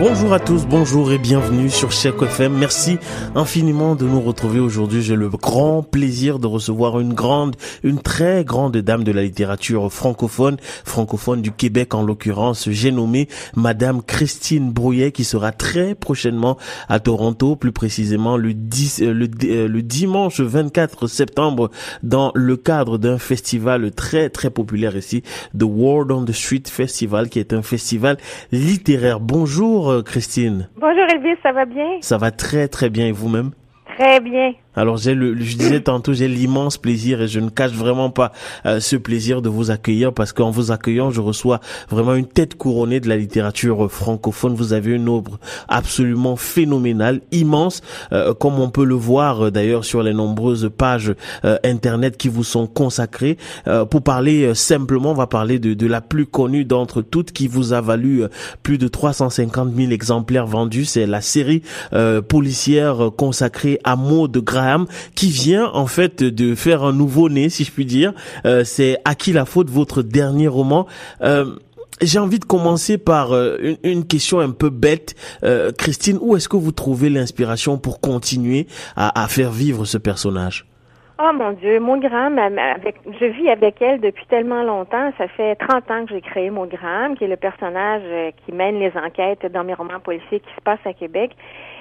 Bonjour à tous, bonjour et bienvenue sur Check FM. Merci infiniment de nous retrouver aujourd'hui. J'ai le grand plaisir de recevoir une grande, une très grande dame de la littérature francophone, francophone du Québec en l'occurrence. J'ai nommé Madame Christine Brouillet qui sera très prochainement à Toronto, plus précisément le, 10, euh, euh, le dimanche 24 septembre dans le cadre d'un festival très très populaire ici, The World on the Street Festival, qui est un festival littéraire. Bonjour Christine. Bonjour Elvis, ça va bien? Ça va très très bien et vous-même? Très bien. Alors je disais tantôt, j'ai l'immense plaisir et je ne cache vraiment pas euh, ce plaisir de vous accueillir parce qu'en vous accueillant, je reçois vraiment une tête couronnée de la littérature francophone. Vous avez une œuvre absolument phénoménale, immense, euh, comme on peut le voir euh, d'ailleurs sur les nombreuses pages internet qui vous sont consacrées. pour parler simplement, on va parler de, la plus connue d'entre toutes qui vous a valu plus de 350 000 exemplaires vendus. C'est la série policière consacrée à Maud Qui vient en fait de faire un nouveau né, si je puis dire. Euh, c'est à qui la faute votre dernier roman. Euh, j'ai envie de commencer par euh, une, question un peu bête. Christine, où est-ce que vous trouvez l'inspiration pour continuer à, faire vivre ce personnage? Oh mon Dieu, Monogramme, avec, je vis avec elle depuis tellement longtemps. Ça fait 30 ans que j'ai créé Monogramme, qui est le personnage qui mène les enquêtes dans mes romans policiers qui se passent à Québec.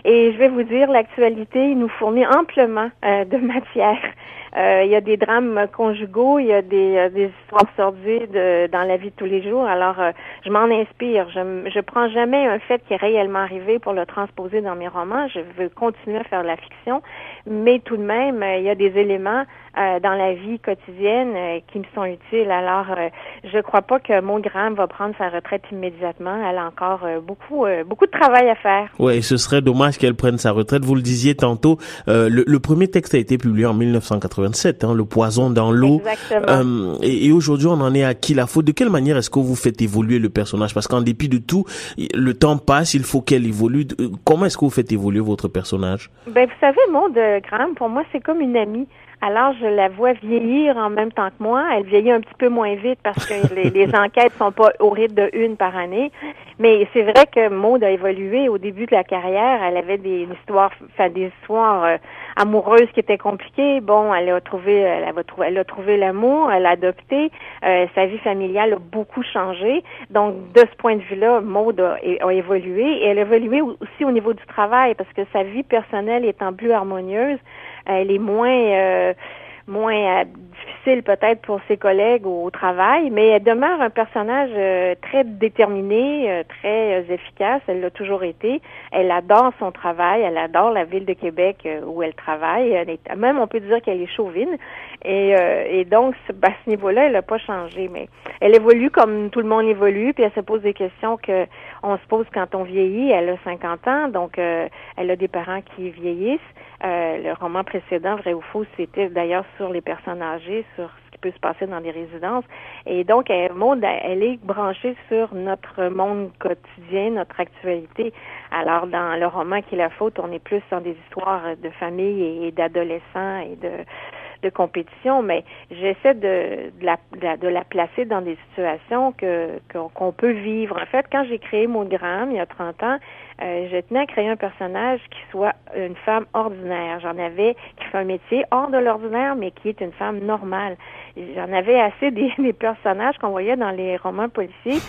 Et je vais vous dire, l'actualité nous fournit amplement euh, de matière. Euh, il y a des drames conjugaux, il y a des, euh, histoires sordides dans la vie de tous les jours. Alors, je m'en inspire. Je je prends jamais un fait qui est réellement arrivé pour le transposer dans mes romans. Je veux continuer à faire la fiction, mais tout de même, il y a des éléments euh, dans la vie quotidienne euh, qui me sont utiles. Alors, euh, je crois pas que Mongramme va prendre sa retraite immédiatement. Elle a encore beaucoup beaucoup de travail à faire. Oui, ce serait dommage qu'elle prenne sa retraite. Vous le disiez tantôt, le, le, premier texte a été publié en 1987, hein, Le poison dans l'eau. Exactement. et, et aujourd'hui, on en est à qui la faute? De quelle manière est-ce que vous faites évoluer le personnage? Parce qu'en dépit de tout, le temps passe, il faut qu'elle évolue. Comment est-ce que vous faites évoluer votre personnage? Ben, vous savez, Maud Graham, pour moi, c'est comme une amie. Alors, je la vois vieillir en même temps que moi. Elle vieillit un petit peu moins vite parce que les, les enquêtes sont pas au rythme de une par année. Mais c'est vrai que Maude a évolué. Au début de la carrière, elle avait des histoires, enfin des histoires euh, amoureuses qui étaient compliquées. Bon, elle a trouvé, elle a trouvé, elle a trouvé l'amour, elle a adopté. Euh, sa vie familiale a beaucoup changé. Donc, de ce point de vue-là, Maude a, a, évolué et elle a évolué aussi au niveau du travail parce que sa vie personnelle étant plus harmonieuse elle est moins euh, moins euh, difficile peut-être pour ses collègues au travail, mais elle demeure un personnage euh, très déterminé, très efficace. Elle l'a toujours été. Elle adore son travail, elle adore la ville de Québec où elle travaille. Elle est, même on peut dire qu'elle est chauvine. Et, et donc à ce niveau-là, elle n'a pas changé, mais elle évolue comme tout le monde évolue, puis elle se pose des questions que on se pose quand on vieillit. Elle a 50 ans, donc elle a des parents qui vieillissent. Euh, le roman précédent, Vrai ou faux, c'était d'ailleurs sur les personnes âgées, sur ce qui peut se passer dans des résidences. Et donc, elle, elle est branchée sur notre monde quotidien, notre actualité. Alors, dans le roman qui est la faute, on est plus dans des histoires de famille et, d'adolescents et de de compétition, mais j'essaie de, de, la, de, la, placer dans des situations que qu'on peut vivre. En fait, quand j'ai créé Monogramme il y a 30 ans, euh, je tenais à créer un personnage qui soit une femme ordinaire. J'en avais qui fait un métier hors de l'ordinaire, mais qui est une femme normale. J'en avais assez des, des personnages qu'on voyait dans les romans policiers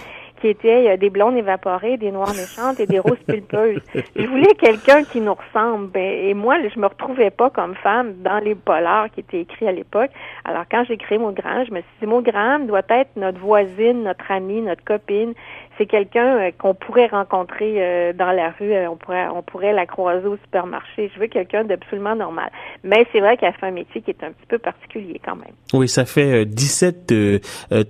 qui étaient des blondes évaporées, des noires méchantes et des roses pulpeuses. Je voulais quelqu'un qui nous ressemble. Ben, et moi, je me retrouvais pas comme femme dans les polars qui étaient écrits à l'époque. Alors, quand j'ai créé mon grand, je me suis dit, mon grand doit être notre voisine, notre amie, notre copine c'est quelqu'un euh, qu'on pourrait rencontrer euh, dans la rue, euh, on pourrait on pourrait la croiser au supermarché. Je veux quelqu'un d'absolument normal. Mais c'est vrai qu'elle fait un métier qui est un petit peu particulier quand même. Oui, ça fait 17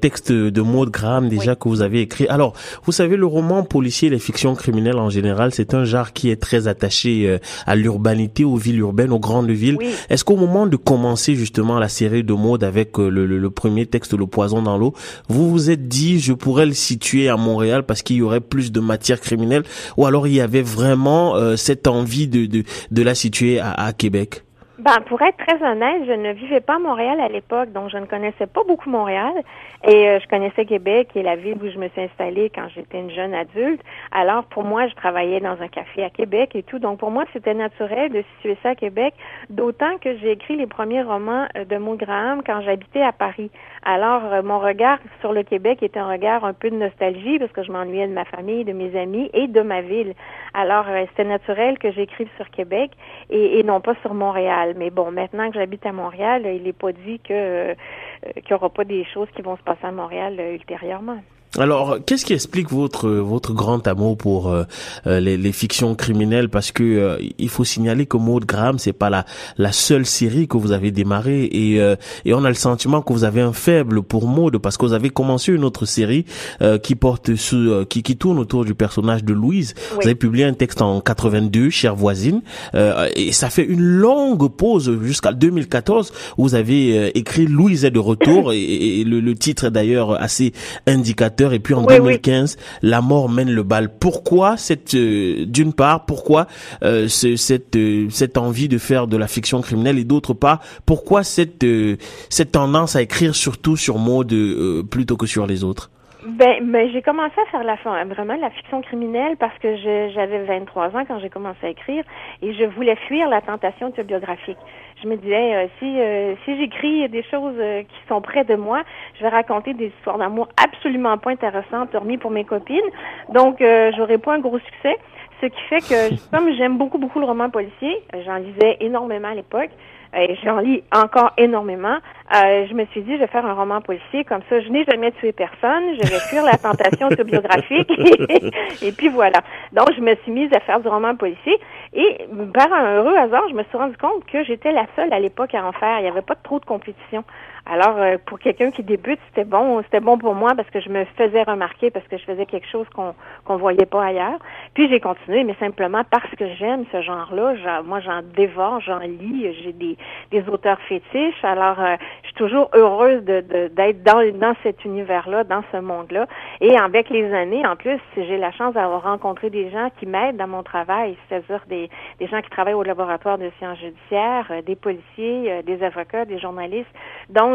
textes de Maud Graham déjà que vous avez écrit. Alors, vous savez, le roman policier, les fictions criminelles en général, c'est un genre qui est très attaché à l'urbanité, aux villes urbaines, aux grandes villes. Est-ce qu'au moment de commencer justement la série de Maud avec le, le premier texte, Le poison dans l'eau, vous vous êtes dit, je pourrais le situer à Montréal parce qu'il y aurait plus de matière criminelle ou alors il y avait vraiment euh, cette envie de, de, de la situer à, à Québec? Ben, pour être très honnête, je ne vivais pas à Montréal à l'époque, donc je ne connaissais pas beaucoup Montréal. Et euh, je connaissais Québec et la ville où je me suis installée quand j'étais une jeune adulte. Alors, pour moi, je travaillais dans un café à Québec et tout. Donc, pour moi, c'était naturel de situer ça à Québec, d'autant que j'ai écrit les premiers romans euh, de Maud Graham quand j'habitais à Paris. Alors, euh, mon regard sur le Québec était un regard un peu de nostalgie parce que je m'ennuyais de ma famille, de mes amis et de ma ville. Alors, c'était naturel que j'écrive sur Québec et, et non pas sur Montréal. Mais bon, maintenant que j'habite à Montréal, il n'est pas dit que euh, qu'il n'y aura pas des choses qui vont se passer à Montréal euh, ultérieurement. Alors, qu'est-ce qui explique votre votre grand amour pour euh, euh, les, les, fictions criminelles? Parce que euh, il faut signaler que Maud Graham, c'est pas la la seule série que vous avez démarrée et et on a le sentiment que vous avez un faible pour Maud parce que vous avez commencé une autre série qui porte sous, qui qui tourne autour du personnage de Louise. Vous avez publié un texte en 82, chère voisine, et ça fait une longue pause jusqu'à 2014 où vous avez écrit Louise est de retour et, et le, le titre est d'ailleurs assez indicateur et puis en 2015 la mort mène le bal. Pourquoi cette euh, d'une part pourquoi euh, cette euh, cette envie de faire de la fiction criminelle et d'autre part pourquoi cette cette tendance à écrire surtout sur mode plutôt que sur les autres? Ben, ben j'ai commencé à faire la vraiment la fiction criminelle parce que j'avais 23 ans quand j'ai commencé à écrire et je voulais fuir la tentation autobiographique. Je me disais euh, si euh, si j'écris des choses euh, qui sont près de moi, je vais raconter des histoires d'amour absolument pas intéressantes, hormis pour mes copines. Donc j'aurais pas un gros succès. Ce qui fait que comme j'aime beaucoup beaucoup le roman policier, j'en lisais énormément à l'époque et j'en lis encore énormément. Euh, je me suis dit, je vais faire un roman policier, comme ça, je n'ai jamais tué personne, je vais fuir la tentation autobiographique, et, puis voilà. Donc, je me suis mise à faire du roman policier, et par un heureux hasard, je me suis rendu compte que j'étais la seule à l'époque à en faire. Il n'y avait pas trop de compétition. Alors, euh, pour quelqu'un qui débute, c'était bon, c'était bon pour moi parce que je me faisais remarquer, parce que je faisais quelque chose qu'on qu'on voyait pas ailleurs. Puis j'ai continué, mais simplement parce que j'aime ce genre-là. Moi, j'en dévore, j'en lis. J'ai des, des auteurs fétiches. Alors, euh, je suis toujours heureuse de d'être dans dans cet univers-là, dans ce monde-là. Et avec les années, en plus, j'ai la chance d'avoir rencontré des gens qui m'aident dans mon travail, c'est-à-dire des des gens qui travaillent au laboratoire de sciences judiciaires, euh, des policiers, des avocats, des journalistes.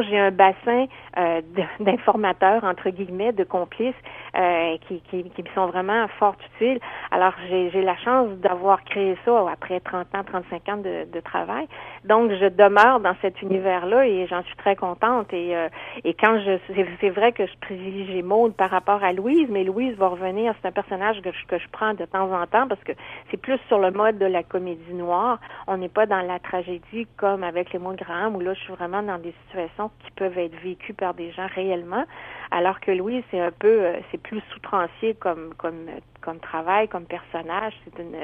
J'ai un bassin euh, d'informateurs, entre guillemets, de complices euh, qui, qui, qui sont vraiment fort utiles. Alors, j'ai la chance d'avoir créé ça après 30 ans, 35 ans de, de travail. Donc, je demeure dans cet univers-là et j'en suis très contente. Et, euh, et quand je... C'est vrai que je privilégie Maud par rapport à Louise, mais Louise va revenir. C'est un personnage que je, que je prends de temps en temps parce que c'est plus sur le mode de la comédie noire. On n'est pas dans la tragédie comme avec les mots de Graham où là, je suis vraiment dans des situations qui peuvent être vécues par des gens réellement, alors que Louise, c'est un peu, euh, c'est plus soutrancier comme, comme, comme travail, comme personnage. C'est une,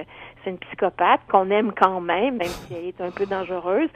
c'est une psychopathe qu'on aime quand même, même si elle est un peu dangereuse,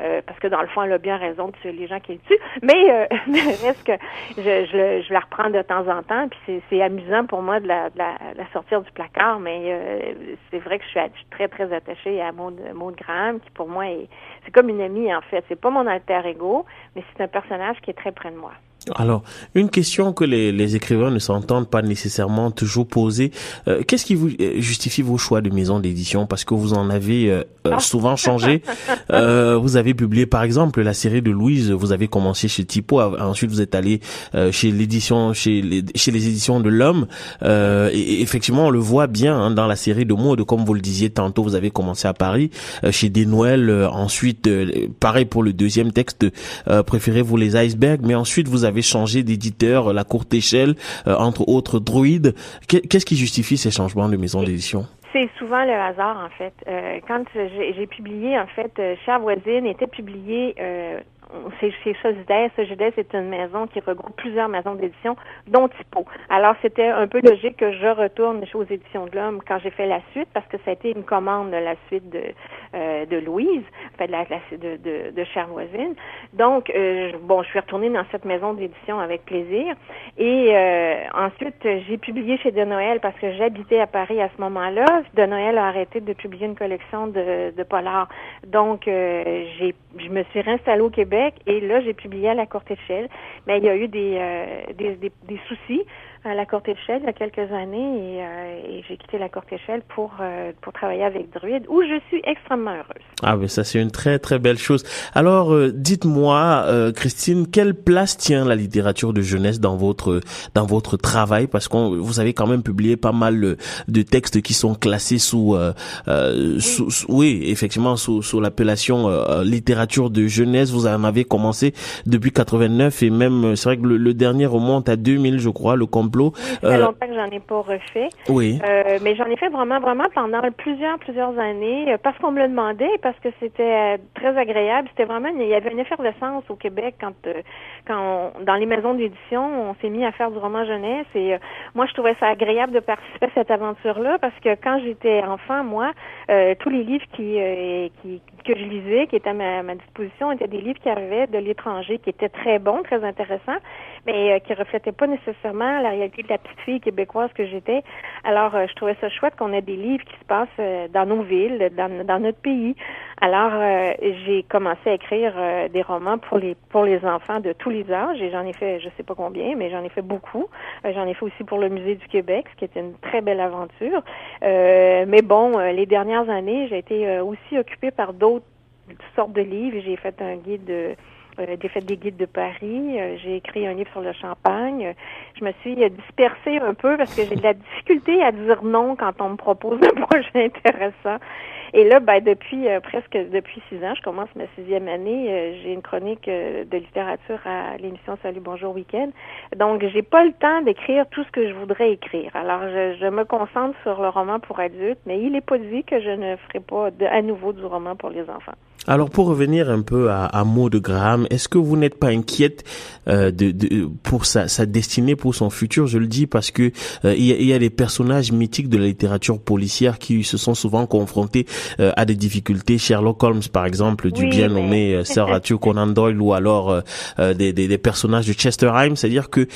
euh, parce que dans le fond, elle a bien raison de les gens qu'elle tue. Mais euh, reste que je, je, je, la reprends de temps en temps, puis c'est, amusant pour moi de la, de la, sortir du placard, mais euh, c'est vrai que je suis, très, très attachée à Maud, Maud Graham, qui pour moi est, c'est comme une amie en fait. C'est pas mon alter ego, mais c'est un personnage qui est très près de moi. Alors, une question que les, les écrivains ne s'entendent pas nécessairement toujours poser. Euh, qu'est-ce qui vous euh, justifie vos choix de maison d'édition? Parce que vous en avez euh, ah. souvent changé. vous avez publié, par exemple, la série de Louise. Vous avez commencé chez Tipo. Ensuite, vous êtes allé chez l'édition, chez les, chez les éditions de l'Homme. et, effectivement, on le voit bien hein, dans la série de mots. Comme vous le disiez tantôt, vous avez commencé à Paris, chez Des Noël. ensuite, pareil pour le deuxième texte, préférez-vous les icebergs? Mais ensuite, vous avez changé d'éditeur, la courte échelle, euh, entre autres Druid. Qu'est-ce qui justifie ces changements de maison d'édition? C'est souvent le hasard, en fait. Euh, quand j'ai publié, en fait, euh, Chère voisine était publié c'est chez Sojides. Sojides est une maison qui regroupe plusieurs maisons d'édition, dont Typo. Alors, c'était un peu logique que je retourne aux éditions de l'Homme quand j'ai fait la suite, parce que ça a été une commande de la suite de, euh, de Louise, fait, de, la, de, de, de Chère voisine. Donc, euh, bon, je suis retournée dans cette maison d'édition avec plaisir. Et euh, ensuite, j'ai publié chez De Noël parce que j'habitais à Paris à ce moment-là. De Noël a arrêté de publier une collection de, de polars. Donc, euh, j'ai, je me suis réinstallée au Québec et là, j'ai publié à la courte échelle. Mais il y a eu des, des, des, des soucis à la courte échelle il y a quelques années et, euh, et j'ai quitté la courte échelle pour euh, pour travailler avec Druide où je suis extrêmement heureuse. Ah mais ça c'est une très très belle chose. Alors euh, dites-moi Christine, quelle place tient la littérature de jeunesse dans votre dans votre travail? Parce que vous avez quand même publié pas mal de textes qui sont classés sous, oui. sous, oui. effectivement sous sous l'appellation littérature de jeunesse. Vous en avez commencé depuis 89 et même c'est vrai que le, le dernier remonte à 2000 je crois le complot. Ça fait euh, longtemps que j'en ai pas refait. Oui. Euh, mais j'en ai fait vraiment, vraiment pendant plusieurs, plusieurs années, euh, parce qu'on me le demandait, parce que c'était très agréable. C'était vraiment, il y avait une effervescence au Québec quand, quand dans les maisons d'édition, on s'est mis à faire du roman jeunesse. Et moi, je trouvais ça agréable de participer à cette aventure-là, parce que quand j'étais enfant, moi, tous les livres qui, qui que je lisais, qui étaient à ma, disposition, étaient des livres qui arrivaient de l'étranger, qui étaient très bons, très intéressants, mais qui reflétaient pas nécessairement la réalité de la petite fille québécoise que j'étais. Alors, euh, je trouvais ça chouette qu'on ait des livres qui se passent euh, dans nos villes, dans notre pays. Alors, euh, j'ai commencé à écrire des romans pour les pour les enfants de tous les âges et j'en ai fait, je sais pas combien, mais j'en ai fait beaucoup. j'en ai fait aussi pour le Musée du Québec, ce qui était une très belle aventure. mais bon, les dernières années, j'ai été aussi occupée par d'autres sortes de livres. J'ai fait un guide de euh, j'ai fait des guides de Paris, euh, j'ai écrit un livre sur le champagne. Je me suis dispersée un peu parce que j'ai de la difficulté à dire non quand on me propose un projet intéressant. Et là, ben, depuis euh, presque depuis six ans, je commence ma sixième année. j'ai une chronique de littérature à l'émission Salut Bonjour Week-end. Donc, j'ai pas le temps d'écrire tout ce que je voudrais écrire. Alors, je, je, me concentre sur le roman pour adultes, mais il est pas dit que je ne ferai pas de, à nouveau du roman pour les enfants. Alors pour revenir un peu à, à Maud Graham, est-ce que vous n'êtes pas inquiète euh, de, de, pour sa, sa, destinée, pour son futur? Je le dis parce que euh, il, y a, il, y a, des personnages mythiques de la littérature policière qui se sont souvent confrontés euh, à des difficultés. Sherlock Holmes, par exemple, du bien nommé euh, Sir Arthur Conan Doyle, ou alors euh, euh, des, des, des, personnages de Chesterheim. C'est-à-dire que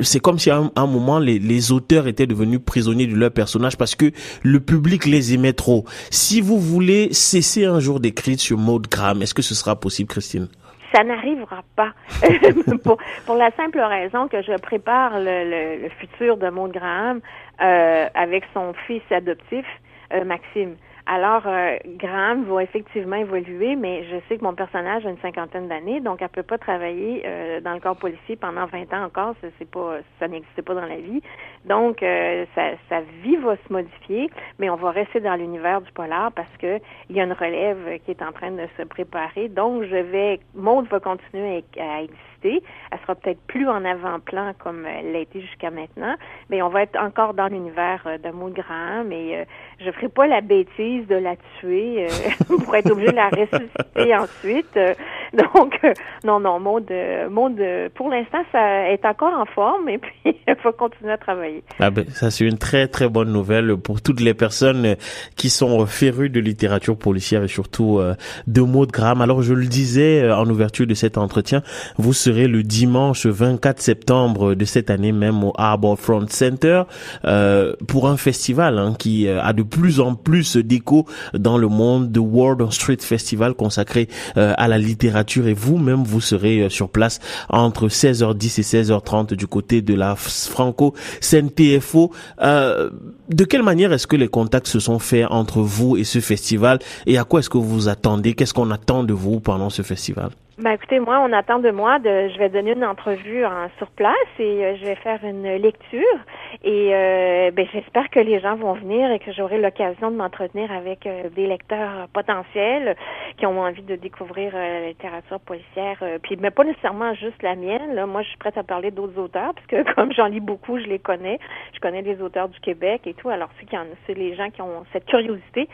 c'est comme si à un, un moment les, les, auteurs étaient devenus prisonniers de leurs personnages parce que le public les aimait trop. Si vous voulez cesser un jour d'écrire sur Maud Graham. Est-ce que ce sera possible, Christine? Ça n'arrivera pas. pour, la simple raison que je prépare le, le, futur de Maud Graham euh, avec son fils adoptif, euh, Maxime. Alors, euh, Graham va effectivement évoluer, mais je sais que mon personnage a une cinquantaine d'années, donc elle peut pas travailler euh, dans le corps policier pendant 20 ans encore. Ça, c'est pas, ça n'existait pas dans la vie. Donc, euh, sa, vie va se modifier, mais on va rester dans l'univers du polar parce que il y a une relève qui est en train de se préparer. Donc, je vais, Maud va continuer à exister elle sera peut-être plus en avant-plan comme elle l'a été jusqu'à maintenant, mais on va être encore dans l'univers euh, de Maud Graham mais euh, je ferai pas la bêtise de la tuer euh, pour être obligée de la ressusciter ensuite. donc, non, non, Maud, Maud pour l'instant, ça est encore en forme et puis il faut continuer à travailler. Ah ben, ça c'est une très très bonne nouvelle pour toutes les personnes qui sont férues de littérature policière et surtout de Maud Graham. Alors je le disais en ouverture de cet entretien, vous serez le dimanche 24 septembre de cette année même au Front Center euh, pour un festival hein, qui euh, a de plus en plus d'écho dans le monde, The World Street Festival consacré euh, à la littérature et vous-même vous serez euh, sur place entre 16h10 et 16h30 du côté de la Franco CNPFO. Euh, de quelle manière est-ce que les contacts se sont faits entre vous et ce festival? Et à quoi est-ce que vous attendez? Qu'est-ce qu'on attend de vous pendant ce festival? Ben écoutez, moi, on attend de moi de, je vais donner une entrevue en, sur place et euh, je vais faire une lecture et euh, ben j'espère que les gens vont venir et que j'aurai l'occasion de m'entretenir avec euh, des lecteurs potentiels qui ont envie de découvrir la littérature policière, puis mais pas nécessairement juste la mienne. Là, moi, je suis prête à parler d'autres auteurs parce que comme j'en lis beaucoup, je les connais. Je connais des auteurs du Québec et Alors, c'est les gens qui ont cette curiosité.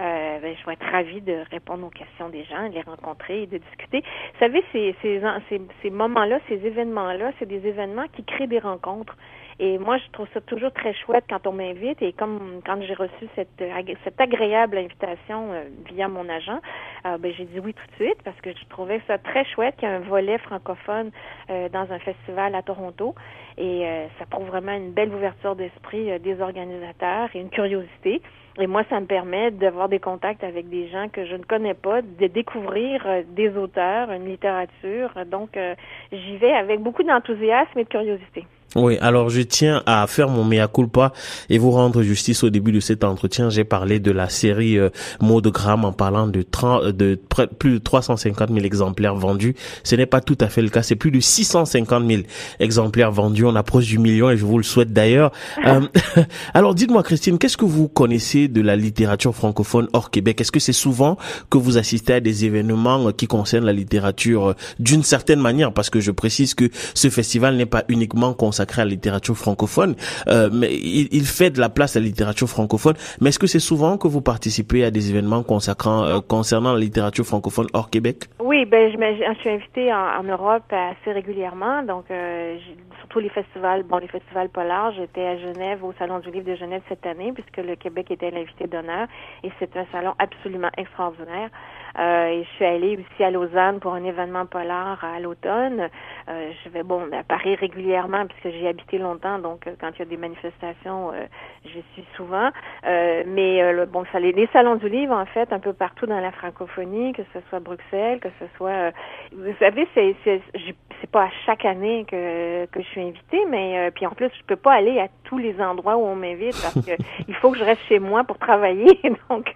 Euh, ben, je vais être ravie de répondre aux questions des gens, de les rencontrer et de discuter. Vous savez, ces, ces, ces, ces moments-là, ces événements-là, c'est des événements qui créent des rencontres. Et moi, je trouve ça toujours très chouette quand on m'invite. Et comme quand j'ai reçu cette, cette agréable invitation euh, via mon agent, euh, ben, j'ai dit oui tout de suite parce que je trouvais ça très chouette qu'il y ait un volet francophone euh, dans un festival à Toronto. Et ça prouve vraiment une belle ouverture d'esprit des organisateurs et une curiosité. Et moi, ça me permet d'avoir des contacts avec des gens que je ne connais pas, de découvrir euh, des auteurs, une littérature. Donc, euh, j'y vais avec beaucoup d'enthousiasme et de curiosité. Oui, alors je tiens à faire mon mea culpa et vous rendre justice au début de cet entretien. J'ai parlé de la série euh, de Gramme en parlant de, 30, de plus de 350 000 exemplaires vendus. Ce n'est pas tout à fait le cas, c'est plus de 650 000 exemplaires vendus. On approche du million et je vous le souhaite d'ailleurs. Euh, alors dites-moi Christine, qu'est-ce que vous connaissez de la littérature francophone hors Québec? Est-ce que c'est souvent que vous assistez à des événements qui concernent la littérature euh, d'une certaine manière? Parce que je précise que ce festival n'est pas uniquement consacré consacré à la littérature francophone, euh, mais il, fait de la place à la littérature francophone. Mais est-ce que c'est souvent que vous participez à des événements euh, concernant la littérature francophone hors Québec? Oui, ben je, je suis invitée en, Europe assez régulièrement, donc euh, surtout les festivals, bon les festivals polars. J'étais à Genève au Salon du Livre de Genève cette année puisque le Québec était l'invité d'honneur et c'est un salon absolument extraordinaire. Euh, et je suis allée aussi à Lausanne pour un événement polar à l'automne. Euh, je vais bon à Paris régulièrement puisque j'ai habité longtemps, donc euh, quand il y a des manifestations, euh, je suis souvent. Euh, mais le, bon, ça, les, les, salons du livre en fait un peu partout dans la francophonie, que ce soit Bruxelles, que ce soit, vous savez, c'est c'est pas à chaque année que que je suis invitée, mais puis en plus je peux pas aller à tous les endroits où on m'invite parce que il faut que je reste chez moi pour travailler. donc,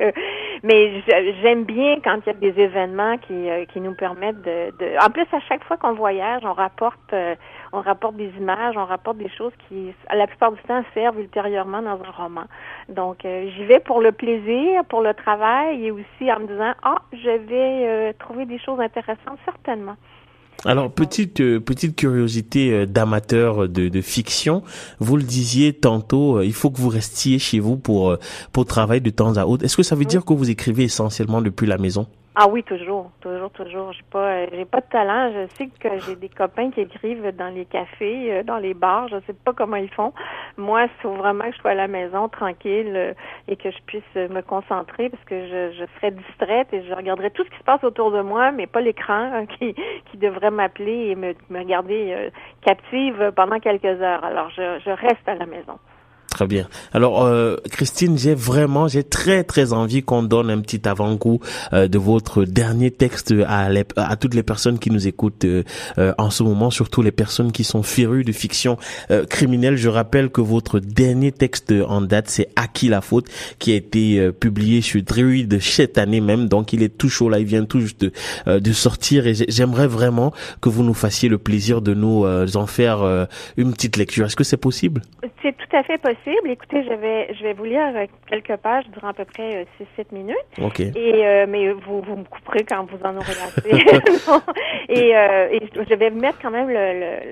mais j'aime bien quand y a des événements qui qui nous permettent de, de... en plus à chaque fois qu'on voyage, on rapporte, euh, on rapporte des images, on rapporte des choses qui, la plupart du temps, servent ultérieurement dans un roman. Donc, euh, j'y vais pour le plaisir, pour le travail et aussi en me disant, ah, je vais euh, trouver des choses intéressantes, certainement. Alors petite petite curiosité d'amateur de, de, fiction, vous le disiez tantôt, il faut que vous restiez chez vous pour pour travailler de temps à autre. Est-ce que ça veut dire que vous écrivez essentiellement depuis la maison? Ah oui, toujours, toujours, toujours. J'ai pas, j'ai pas de talent. Je sais que j'ai des copains qui écrivent dans les cafés, euh, dans les bars. Je sais pas comment ils font. Moi, il faut vraiment que je sois à la maison, tranquille, euh, et que je puisse me concentrer, parce que je, je serais distraite et je regarderais tout ce qui se passe autour de moi, mais pas l'écran hein, qui, qui devrait m'appeler et me, me garder euh, captive pendant quelques heures. Alors, je, je reste à la maison. Très bien. Alors, euh, Christine, j'ai vraiment, j'ai très très envie qu'on donne un petit avant-goût euh, de votre dernier texte à, à toutes les personnes qui nous écoutent euh, en ce moment, surtout les personnes qui sont férues de fiction criminelle. Je rappelle que votre dernier texte en date, c'est À qui la faute, qui a été publié chez Druid cette année même. Donc, il est tout chaud là, il vient tout juste de, de sortir et j'aimerais vraiment que vous nous fassiez le plaisir de nous en faire une petite lecture. Est-ce que c'est possible? C'est tout à fait possible. Écoutez, je vais, je vais vous lire euh, quelques pages durant à peu près 6-7 euh, minutes. OK. Et, euh, mais vous, vous me couperez quand vous en aurez assez. et, et, je vais mettre quand même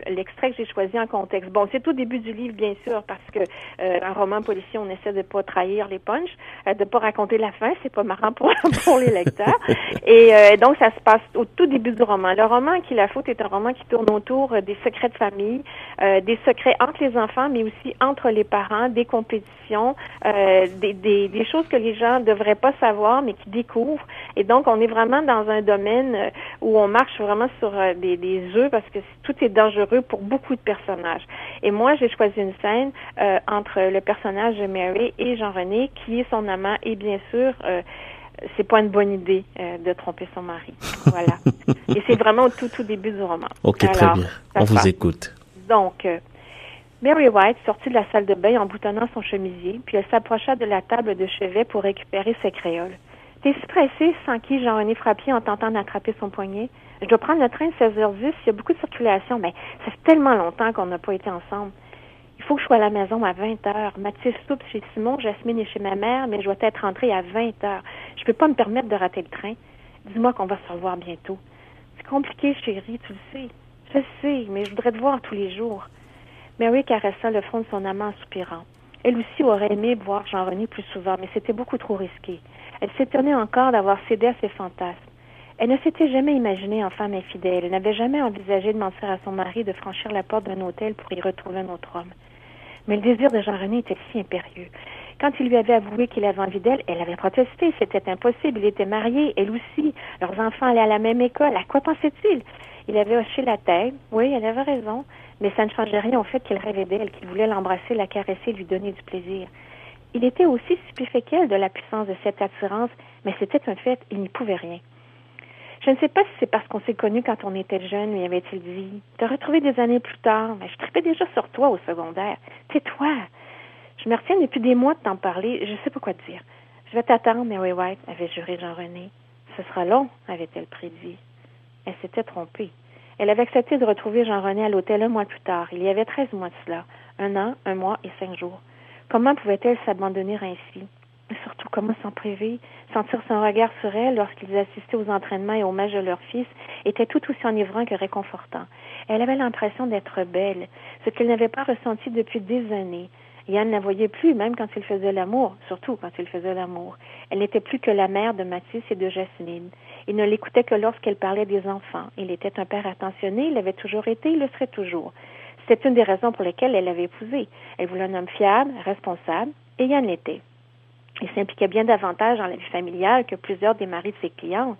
l'extrait le, que j'ai choisi en contexte. Bon, c'est au début du livre, bien sûr, parce que un roman policier, on essaie de pas trahir les punchs, de pas raconter la fin. C'est pas marrant pour, pour les lecteurs. et donc, ça se passe au tout début du roman. Le roman qui la faute est un roman qui tourne autour des secrets de famille, des secrets entre les enfants, mais aussi entre les parents des compétitions, euh, des, des, des, choses que les gens devraient pas savoir, mais qui découvrent. Et donc, on est vraiment dans un domaine euh, où on marche vraiment sur euh, des, des œufs parce que tout est dangereux pour beaucoup de personnages. Et moi, j'ai choisi une scène euh, entre le personnage de Mary et Jean-René, qui est son amant, et bien sûr, euh, c'est pas une bonne idée de tromper son mari. Voilà. et c'est vraiment au tout, tout début du roman. Ok, très bien. On vous écoute. Donc, Mary White sortit de la salle de bain en boutonnant son chemisier, puis elle s'approcha de la table de chevet pour récupérer ses créoles. T'es stressée, sans qui Jean-René Frappier en tentant d'attraper son poignet. Je dois prendre le train de 16h10, il y a beaucoup de circulation, mais ça fait tellement longtemps qu'on n'a pas été ensemble. Il faut que je sois à la maison à 20 heures. Mathis soupe chez Simon, Jasmine est chez ma mère, mais je dois être rentrée à 20 heures. Je peux pas me permettre de rater le train. Dis-moi qu'on va se revoir bientôt. C'est compliqué, chérie, tu le sais. Je sais, mais je voudrais te voir tous les jours. Mary caressa le front de son amant en soupirant. Elle aussi aurait aimé voir Jean-René plus souvent, mais c'était beaucoup trop risqué. Elle s'étonnait encore d'avoir cédé à ses fantasmes. Elle ne s'était jamais imaginée en femme infidèle. Elle n'avait jamais envisagé de mentir à son mari de franchir la porte d'un hôtel pour y retrouver un autre homme. Mais le désir de Jean-René était si impérieux. Quand il lui avait avoué qu'il avait envie d'elle, elle avait protesté. C'était impossible. Il était marié, elle aussi. Leurs enfants allaient à la même école. À quoi pensait-il? Il avait hoché la tête. Oui, elle avait raison. Mais ça ne changeait rien au fait qu'il rêvait d'elle, qu'il voulait l'embrasser, la caresser, lui donner du plaisir. il était aussi stupéfait qu'elle de la puissance de cette attirance, mais c'était un fait, il n'y pouvait rien. Je ne sais pas si c'est parce qu'on s'est connus quand on était jeune, lui avait-il dit. Te retrouver des années plus tard, mais je tripais déjà sur toi au secondaire. Tais-toi. Je me retiens depuis des mois de t'en parler, je sais pas quoi te dire. Je vais t'attendre, Mary White, avait juré Jean-René. Ce sera long, avait-elle prédit. Elle s'était trompée. Elle avait accepté de retrouver Jean-René à l'hôtel un mois plus tard. Il y avait treize mois de cela. Un an, un mois et cinq jours. Comment pouvait-elle s'abandonner ainsi? Mais surtout, comment s'en priver? Sentir son regard sur elle lorsqu'ils assistaient aux entraînements et aux matchs de leur fils était tout aussi enivrant que réconfortant. Elle avait l'impression d'être belle, ce qu'elle n'avait pas ressenti depuis des années. Yann ne la voyait plus, même quand il faisait l'amour, surtout quand il faisait l'amour. Elle n'était plus que la mère de Mathis et de Jasmine. Il ne l'écoutait que lorsqu'elle parlait des enfants. Il était un père attentionné, il l'avait toujours été, il le serait toujours. C'était une des raisons pour lesquelles elle l'avait épousé. Elle voulait un homme fiable, responsable, et Yann l'était. Il s'impliquait bien davantage dans la vie familiale que plusieurs des maris de ses clients.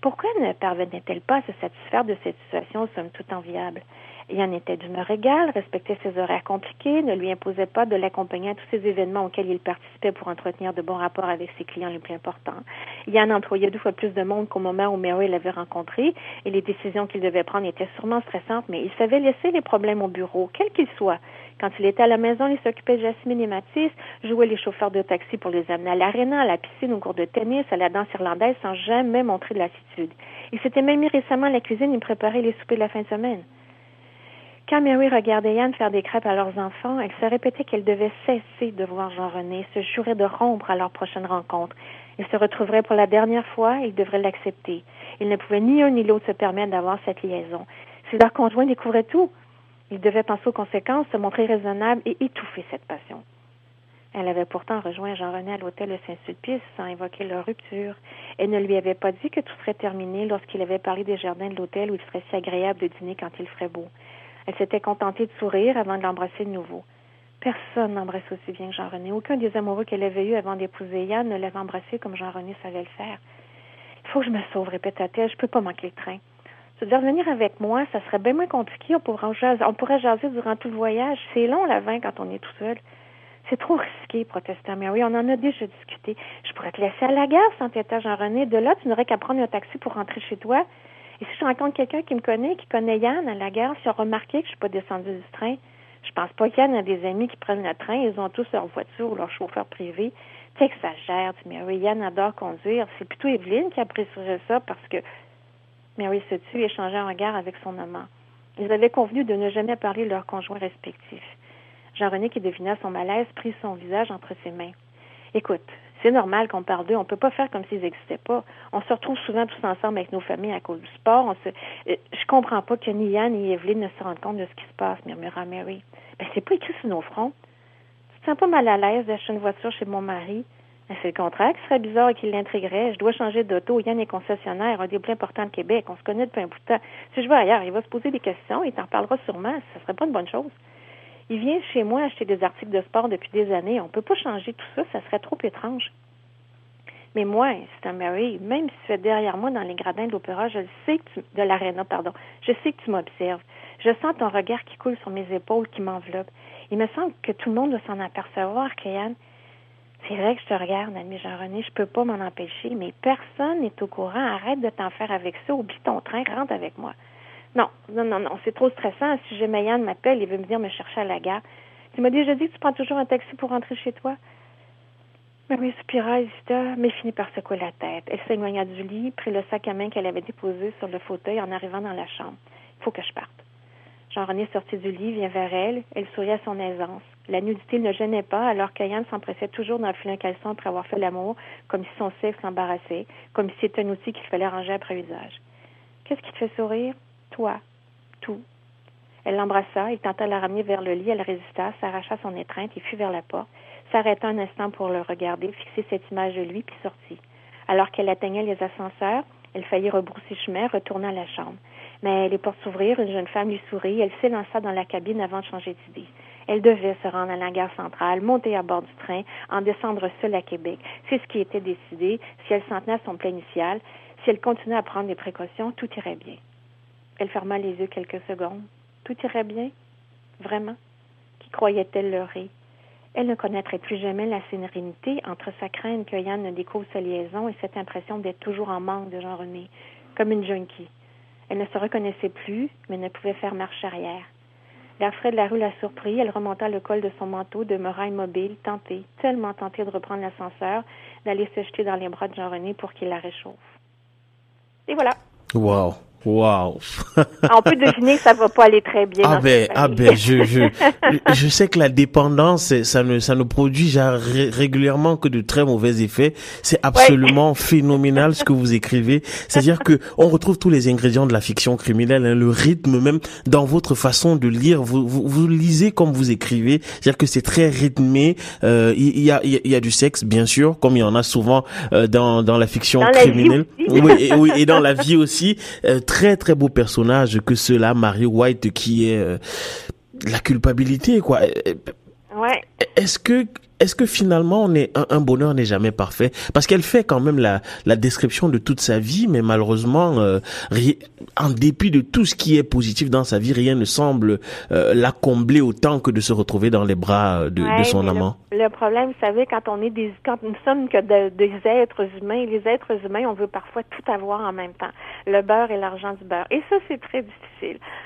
Pourquoi ne parvenait-elle pas à se satisfaire de cette situation somme toute enviable? Yann était d'humeur égale, respectait ses horaires compliqués, ne lui imposait pas de l'accompagner à tous ces événements auxquels il participait pour entretenir de bons rapports avec ses clients les plus importants. Yann employait deux fois plus de monde qu'au moment où Mary l'avait rencontré et les décisions qu'il devait prendre étaient sûrement stressantes, mais il savait laisser les problèmes au bureau, quels qu'ils soient. Quand il était à la maison, il s'occupait de Jasmine et Mathis, jouait les chauffeurs de taxi pour les amener à l'aréna, à la piscine, au cours de tennis, à la danse irlandaise sans jamais montrer de lassitude. Il s'était même mis récemment à la cuisine et préparait les soupers de la fin de semaine. Quand Mary regardait Yann faire des crêpes à leurs enfants, elle se répétait qu'elle devait cesser de voir Jean-René, se jurer de rompre à leur prochaine rencontre. Ils se retrouveraient pour la dernière fois et ils devraient l'accepter. Ils ne pouvaient ni un ni l'autre se permettre d'avoir cette liaison. Si leur conjoint découvrait tout, ils devaient penser aux conséquences, se montrer raisonnables et étouffer cette passion. Elle avait pourtant rejoint Jean-René à l'hôtel de Saint-Sulpice sans évoquer leur rupture. Elle ne lui avait pas dit que tout serait terminé lorsqu'il avait parlé des jardins de l'hôtel où il serait si agréable de dîner quand il ferait beau. Elle s'était contentée de sourire avant de l'embrasser de nouveau. Personne n'embrasse aussi bien que Jean-René. Aucun des amoureux qu'elle avait eus avant d'épouser Yann ne l'avait embrassé comme Jean-René savait le faire. Il faut que je me sauve, répéta-t-elle. Je peux pas manquer le train. Tu devais venir avec moi, ça serait bien moins compliqué. On pourrait, jaser, on pourrait jaser durant tout le voyage. C'est long, la vin, quand on est tout seul. C'est trop risqué, protesta Mary. On en a déjà discuté. Je pourrais te laisser à la gare, s'entêta Jean-René. De là, tu n'aurais qu'à prendre un taxi pour rentrer chez toi. Et si je rencontre quelqu'un qui me connaît, qui connaît Yann à la gare, s'il a remarqué que je suis pas descendue du train, je pense pas qu'Yann a des amis qui prennent le train, ils ont tous leur voiture ou leur chauffeur privé. Tu exagères, tu Mary. Yann adore conduire. C'est plutôt Evelyne qui apprécierait ça parce que Mary se tue et échangeait un regard avec son amant. Ils avaient convenu de ne jamais parler de leurs conjoints respectifs. Jean-René, qui devina son malaise, prit son visage entre ses mains. Écoute, c'est normal qu'on parle d'eux. On peut pas faire comme s'ils n'existaient pas. On se retrouve souvent tous ensemble avec nos familles à cause du sport. On se... Euh, je comprends pas que ni Yann ni Evelyne ne se rendent compte de ce qui se passe, murmura Mary. Ben, c'est pas écrit sur nos fronts. Tu te sens pas mal à l'aise d'acheter une voiture chez mon mari? Ben, c'est le contraire qui serait bizarre et qui l'intriguerait. Je dois changer d'auto. Yann est concessionnaire, un des plus importants de Québec. On se connaît depuis un bout de temps. Si je vais ailleurs, il va se poser des questions. Il t'en parlera sûrement. Ce serait pas une bonne chose. Il vient chez moi acheter des articles de sport depuis des années. On peut pas changer tout ça, ça serait trop étrange. Mais moi, c'est un Mary, même si tu es derrière moi dans les gradins de l'opéra, je sais que tu, de l'aréna, pardon, je sais que tu m'observes. Je sens ton regard qui coule sur mes épaules, qui m'enveloppe. Il me semble que tout le monde doit s'en apercevoir, Kéane. C'est vrai que je te regarde, ami Jean-René, je peux pas m'en empêcher, mais personne n'est au courant. Arrête de t'en faire avec ça, oublie ton train, rentre avec moi. Non, non, non, non, c'est trop stressant. Si jamais Yann m'appelle, il veut me dire me chercher à la gare. Tu m'as déjà dit que tu prends toujours un taxi pour rentrer chez toi? Marie soupira, hésita, mais finit par secouer la tête. Elle s'éloigna du lit, prit le sac à main qu'elle avait déposé sur le fauteuil en arrivant dans la chambre. Il faut que je parte. Jean-René sortit du lit, vient vers elle. Elle sourit à son aisance. La nudité ne gênait pas, alors qu'Ayane s'empressait toujours d'enfiler un caleçon après avoir fait l'amour, comme si son sexe l'embarrassait, comme si c'était un outil qu'il fallait ranger après usage. Qu'est-ce qui te fait sourire? Toi. Tout. Elle l'embrassa, il tenta de la ramener vers le lit, elle résista, s'arracha son étreinte et fut vers la porte, s'arrêta un instant pour le regarder, fixer cette image de lui, puis sortit. Alors qu'elle atteignait les ascenseurs, elle faillit rebrousser chemin, retourna à la chambre. Mais les portes s'ouvrirent, une jeune femme lui sourit, elle s'élança dans la cabine avant de changer d'idée. Elle devait se rendre à la gare centrale, monter à bord du train, en descendre seule à Québec. C'est ce qui était décidé. Si elle s'en tenait à son plan initial, si elle continuait à prendre des précautions, tout irait bien. Elle ferma les yeux quelques secondes. Tout irait bien? Vraiment? Qui croyait-elle leurrer? Elle ne connaîtrait plus jamais la sérénité entre sa crainte que Yann ne découvre sa liaison et cette impression d'être toujours en manque de Jean-René, comme une junkie. Elle ne se reconnaissait plus, mais ne pouvait faire marche arrière. L'air frais de la rue la surpris. Elle remonta le col de son manteau, demeura immobile, tentée, tellement tentée de reprendre l'ascenseur, d'aller se jeter dans les bras de Jean-René pour qu'il la réchauffe. Et voilà. Wow. Wow. On peut deviner que ça va pas aller très bien. Ah ben, ah ben, je, je, je sais que la dépendance, ça ne, ça ne produit genre régulièrement que de très mauvais effets. C'est absolument phénoménal ce que vous écrivez. C'est-à-dire que on retrouve tous les ingrédients de la fiction criminelle, hein, le rythme même dans votre façon de lire. Vous, vous, vous lisez comme vous écrivez. C'est-à-dire que c'est très rythmé. Euh, il y, a, il y a du sexe, bien sûr, comme il y en a souvent euh, dans, dans la fiction criminelle. oui, et, oui, et dans la vie aussi. Euh, très très beau personnage que cela, Mary White, qui est euh, la culpabilité, quoi. Ouais. Est-ce que est-ce que finalement on est un, bonheur n'est jamais parfait? Parce qu'elle fait quand même la, la description de toute sa vie mais malheureusement euh, en dépit de tout ce qui est positif dans sa vie rien ne semble euh, la combler autant que de se retrouver dans les bras de, de son amant. Le, problème, vous savez, quand on est des quand nous sommes que des êtres humains, les êtres humains, on veut parfois tout avoir en même temps, le beurre et l'argent du beurre et ça c'est très difficile.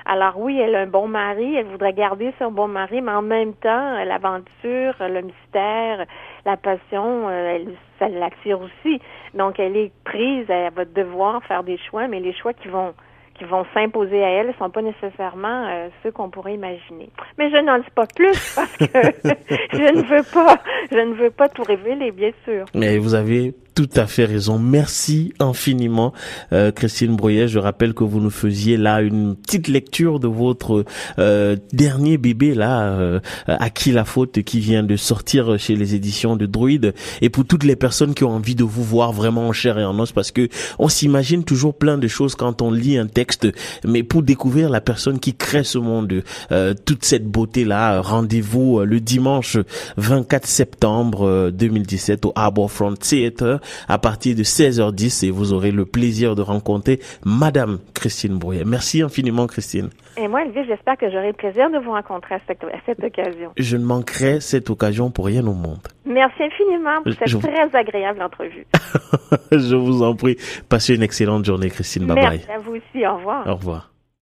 Alors oui, elle a un bon mari, elle voudrait garder son bon mari, mais en même temps l'aventure, le mystère la passion, euh, ça l'attire aussi. Donc, elle est prise, elle va devoir faire des choix, mais les choix qui vont qui vont s'imposer à elle ne sont pas nécessairement euh, ceux qu'on pourrait imaginer. Mais je n'en dis pas plus parce que je ne veux pas, je ne veux pas tout révéler, bien sûr. Mais vous avez tout à fait raison. Merci infiniment, euh, Christine Broyer. Je rappelle que vous nous faisiez là une petite lecture de votre euh, dernier bébé là, euh, à qui la faute, qui vient de sortir chez les éditions de Druide. Et pour toutes les personnes qui ont envie de vous voir vraiment en chair et en os, parce que on s'imagine toujours plein de choses quand on lit un texte, mais pour découvrir la personne qui crée ce monde, euh, toute cette beauté là, rendez-vous le dimanche 24 septembre 2017 au Harbourfront Theatre à partir de 16h10 et vous aurez le plaisir de rencontrer Madame Christine Brouillet. Merci infiniment Christine. Et moi, Elvie, j'espère que j'aurai le plaisir de vous rencontrer à cette, occasion. Je ne manquerai cette occasion pour rien au monde. Merci infiniment pour cette très agréable entrevue. Je vous en prie. Passez une excellente journée, Christine. Bye Merci à vous aussi. Au revoir. Au revoir.